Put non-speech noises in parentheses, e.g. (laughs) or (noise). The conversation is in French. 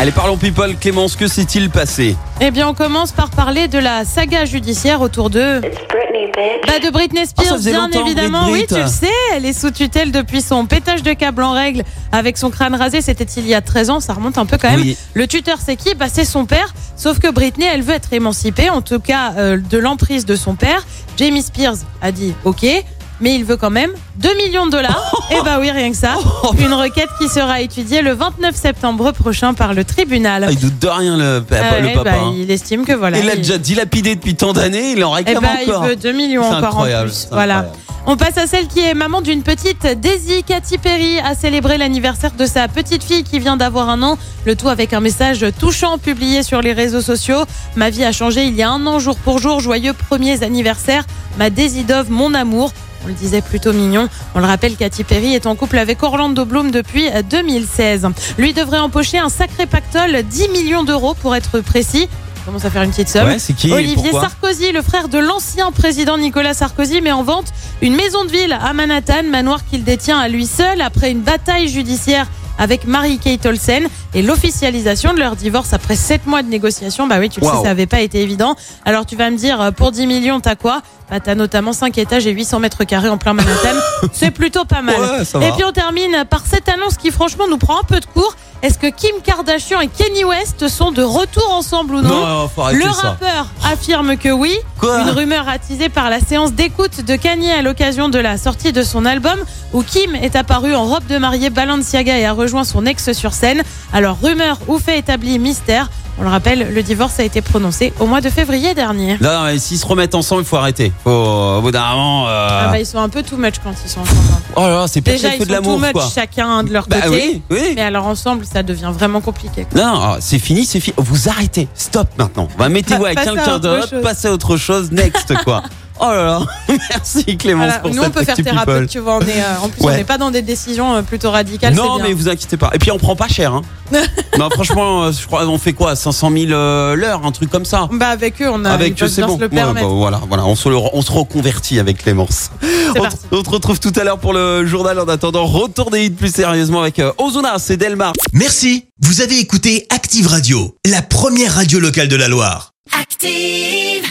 Allez, parlons people. Clémence, que s'est-il passé Eh bien, on commence par parler de la saga judiciaire autour de. Bah, de Britney Ah, Spears, bien évidemment. Brit Oui, tu le sais, elle est sous tutelle depuis son pétage de câble en règle avec son crâne rasé. C'était il y a 13 ans, ça remonte un peu quand même. Oui. Le tuteur, c'est qui? Bah, C'est son père. Sauf que Britney, elle veut être émancipée, en tout cas euh, de l'emprise de son père. Jamie Spears a dit OK. Mais il veut quand même 2 millions de dollars. (laughs) Et bah oui, rien que ça. Une requête qui sera étudiée le 29 septembre prochain par le tribunal. Ah, Il doute de rien, le, pa- le ouais, papa. bah, hein. il estime que voilà. il l'a il- déjà dilapidé depuis tant d'années, il en Eh réclame ben, il encore. veut 2 millions encore en incroyable, plus. Voilà. On passe à celle qui est maman d'une petite Daisy Katy Perry a célébré l'anniversaire de sa petite fille qui vient d'avoir un an. Le tout avec un message touchant publié sur les réseaux sociaux. Ma vie a changé il y a un an jour pour jour. Joyeux premiers anniversaires. Ma Daisy Dove, mon amour. On le disait plutôt mignon. On le rappelle, Katy Perry est en couple avec Orlando Bloom depuis 2016. Lui devrait empocher un sacré pactole, 10 millions d'euros pour être précis. On commence à faire une petite somme. Ouais, qui Olivier Sarkozy, le frère de l'ancien président Nicolas Sarkozy, met en vente une maison de ville à Manhattan, manoir qu'il détient à lui seul après une bataille judiciaire avec Marie-Kate Olsen et l'officialisation de leur divorce après sept mois de négociations. Bah oui, tu le Wow. sais, ça avait pas été évident. Alors tu vas me dire, euh, pour 10 millions, t'as quoi? Bah t'as notamment 5 étages et 800 mètres carrés en plein Manhattan. (laughs) C'est plutôt pas mal. Ouais, et puis on termine par cette annonce qui franchement nous prend un peu de court. Est-ce que Kim Kardashian et Kenny West sont de retour ensemble ou non Non, faut arrêter le ça. rappeur affirme que oui. Quoi Une rumeur attisée par la séance d'écoute de Kanye à l'occasion de la sortie de son album où Kim est apparu en robe de mariée Balenciaga et a rejoint son ex sur scène. Alors rumeur ou fait établi mystère. On le rappelle, le divorce a été prononcé au mois de février dernier. Non, non, mais s'ils se remettent ensemble, il faut arrêter. Faut, au bout d'un moment. euh, Ah bah, ils sont un peu too much quand ils sont ensemble. Oh là là, c'est pas Déjà très ils peu sont de too l'amour, much quoi. chacun de leur Bah côté. oui, oui. Mais alors ensemble, ça devient vraiment compliqué. Non, non, c'est fini, c'est fini. Vous arrêtez. Stop maintenant. Mettez-vous (laughs) avec Passez à quelqu'un autre d'autre, chose. passez à autre chose. Next, quoi. (laughs) Oh là là. (laughs) Merci Clémence Voilà. pour Nous, on peut faire people. thérapeute, tu vois. On est, euh, en plus, Ouais. on n'est pas dans des décisions euh, plutôt radicales. Non, mais vous inquiétez pas. Et puis on prend pas cher. Hein. (laughs) non, franchement, euh, je crois on fait quoi 500 000 euh, l'heure, un truc comme ça. Bah avec eux, on a Avec eux, c'est bon. le Ouais, bah, voilà, voilà, on se, le- on se reconvertit avec Clémence. (laughs) On, parti. on se retrouve tout à l'heure pour le journal. En attendant, retour des hits plus sérieusement avec euh, Ozuna, c'est Delmar. Merci, vous avez écouté Active Radio, la première radio locale de la Loire. Active.